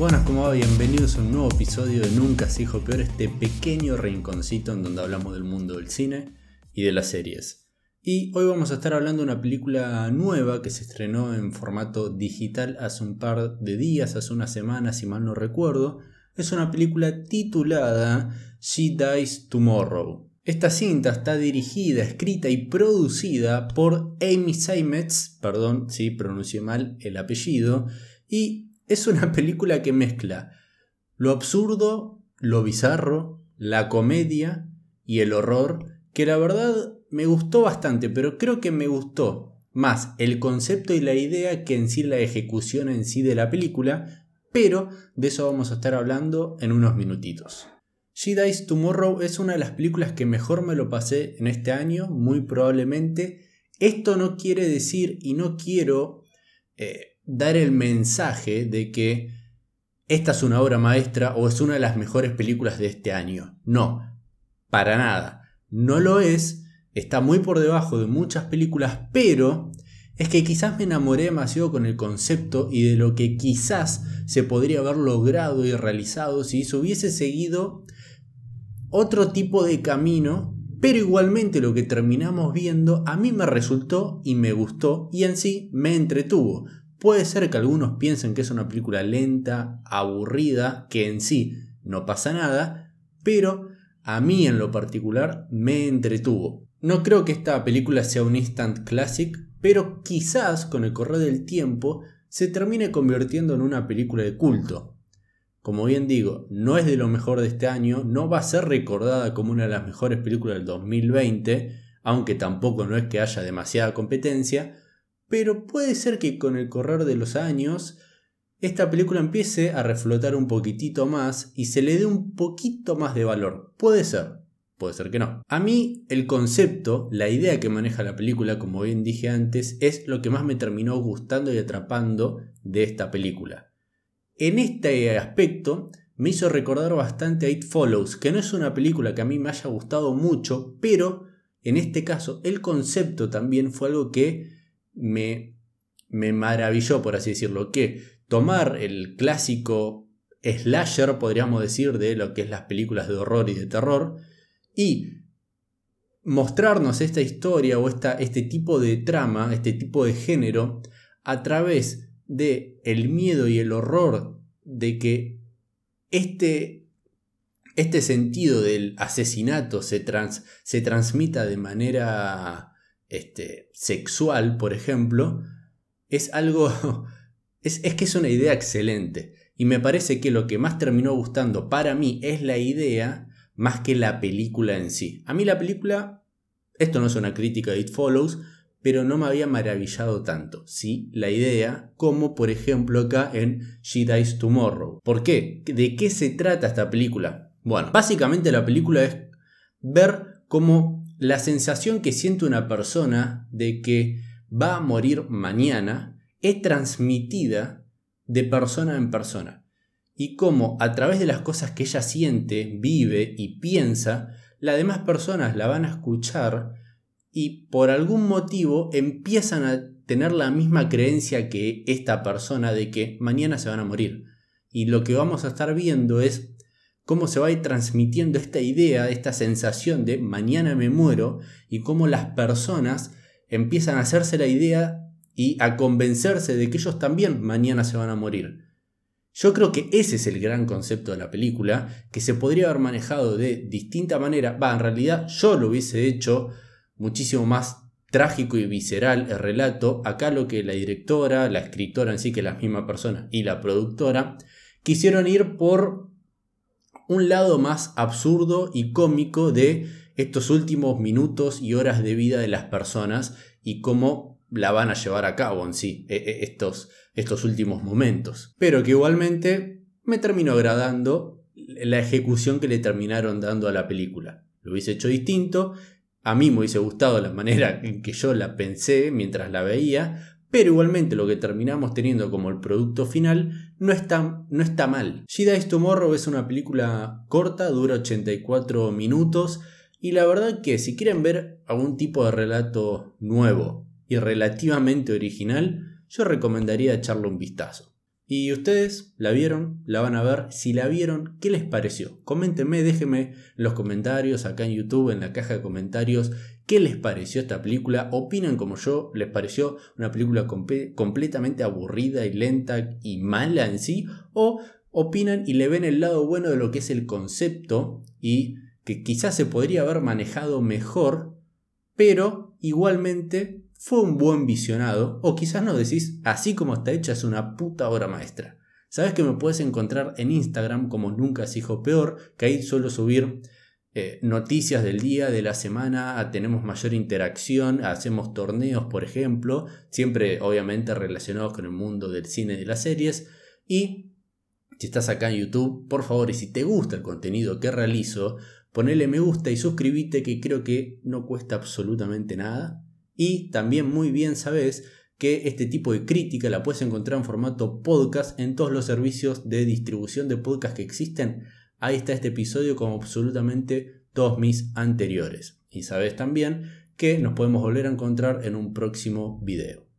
Buenas, como va? Bienvenidos a un nuevo episodio de Nunca se dijo peor, este pequeño rinconcito en donde hablamos del mundo del cine y de las series. Y hoy vamos a estar hablando de una película nueva que se estrenó en formato digital hace un par de días, hace unas semanas, si mal no recuerdo. Es una película titulada She Dies Tomorrow. Esta cinta está dirigida, escrita y producida por Amy Seimetz, perdón si pronuncié mal el apellido, y es una película que mezcla lo absurdo, lo bizarro, la comedia y el horror, que la verdad me gustó bastante, pero creo que me gustó más el concepto y la idea que en sí la ejecución en sí de la película, pero de eso vamos a estar hablando en unos minutitos. She Dies Tomorrow es una de las películas que mejor me lo pasé en este año, muy probablemente. Esto no quiere decir y no quiero eh, dar el mensaje de que esta es una obra maestra o es una de las mejores películas de este año. No, para nada. No lo es, está muy por debajo de muchas películas, pero es que quizás me enamoré demasiado con el concepto y de lo que quizás se podría haber logrado y realizado si se hubiese seguido otro tipo de camino, pero igualmente lo que terminamos viendo a mí me resultó y me gustó y en sí me entretuvo. Puede ser que algunos piensen que es una película lenta, aburrida, que en sí no pasa nada, pero a mí en lo particular me entretuvo. No creo que esta película sea un instant classic, pero quizás con el correr del tiempo se termine convirtiendo en una película de culto. Como bien digo, no es de lo mejor de este año, no va a ser recordada como una de las mejores películas del 2020, aunque tampoco no es que haya demasiada competencia, pero puede ser que con el correr de los años esta película empiece a reflotar un poquitito más y se le dé un poquito más de valor. Puede ser, puede ser que no. A mí el concepto, la idea que maneja la película, como bien dije antes, es lo que más me terminó gustando y atrapando de esta película. En este aspecto me hizo recordar bastante a It Follows, que no es una película que a mí me haya gustado mucho, pero en este caso el concepto también fue algo que me, me maravilló, por así decirlo, que tomar el clásico slasher, podríamos decir, de lo que es las películas de horror y de terror, y mostrarnos esta historia o esta, este tipo de trama, este tipo de género, a través de el miedo y el horror de que este, este sentido del asesinato se, trans, se transmita de manera este, sexual, por ejemplo, es algo... Es, es que es una idea excelente. Y me parece que lo que más terminó gustando para mí es la idea más que la película en sí. A mí la película, esto no es una crítica de It Follows, pero no me había maravillado tanto, ¿sí? La idea, como por ejemplo acá en She Dies Tomorrow. ¿Por qué? ¿De qué se trata esta película? Bueno, básicamente la película es ver cómo la sensación que siente una persona de que va a morir mañana es transmitida de persona en persona. Y cómo a través de las cosas que ella siente, vive y piensa, las demás personas la van a escuchar y por algún motivo empiezan a tener la misma creencia que esta persona de que mañana se van a morir. Y lo que vamos a estar viendo es cómo se va a ir transmitiendo esta idea, esta sensación de mañana me muero y cómo las personas empiezan a hacerse la idea y a convencerse de que ellos también mañana se van a morir. Yo creo que ese es el gran concepto de la película, que se podría haber manejado de distinta manera. Va, en realidad yo lo hubiese hecho muchísimo más trágico y visceral el relato. Acá lo que la directora, la escritora en sí, que es la misma persona, y la productora, quisieron ir por un lado más absurdo y cómico de estos últimos minutos y horas de vida de las personas y cómo la van a llevar a cabo en sí, e, e, estos, estos últimos momentos. Pero que igualmente me terminó agradando la ejecución que le terminaron dando a la película. Lo hubiese hecho distinto, a mí me hubiese gustado la manera en que yo la pensé mientras la veía, pero igualmente lo que terminamos teniendo como el producto final no está, no está mal. She Dies Tomorrow es una película corta, dura 84 minutos y la verdad que si quieren ver algún tipo de relato nuevo y relativamente original, yo recomendaría echarle un vistazo. Y ustedes la vieron, la van a ver. Si la vieron, ¿qué les pareció? Coméntenme, déjenme en los comentarios acá en YouTube, en la caja de comentarios, qué les pareció esta película. ¿Opinan como yo? ¿Les pareció una película completamente aburrida y lenta y mala en sí? ¿O opinan y le ven el lado bueno de lo que es el concepto y que quizás se podría haber manejado mejor, pero igualmente fue un buen visionado, o quizás no decís, así como está hecha es una puta obra maestra. Sabes que me puedes encontrar en Instagram como Nunca es hijo peor, que ahí suelo subir eh, noticias del día, de la semana, tenemos mayor interacción, hacemos torneos, por ejemplo, siempre obviamente relacionados con el mundo del cine y de las series. Y si estás acá en YouTube, por favor, y si te gusta el contenido que realizo, ponele me gusta y suscríbete que creo que no cuesta absolutamente nada. Y también muy bien sabes que este tipo de crítica la puedes encontrar en formato podcast en todos los servicios de distribución de podcast que existen. Ahí está este episodio como absolutamente todos mis anteriores. Y sabes también que nos podemos volver a encontrar en un próximo video.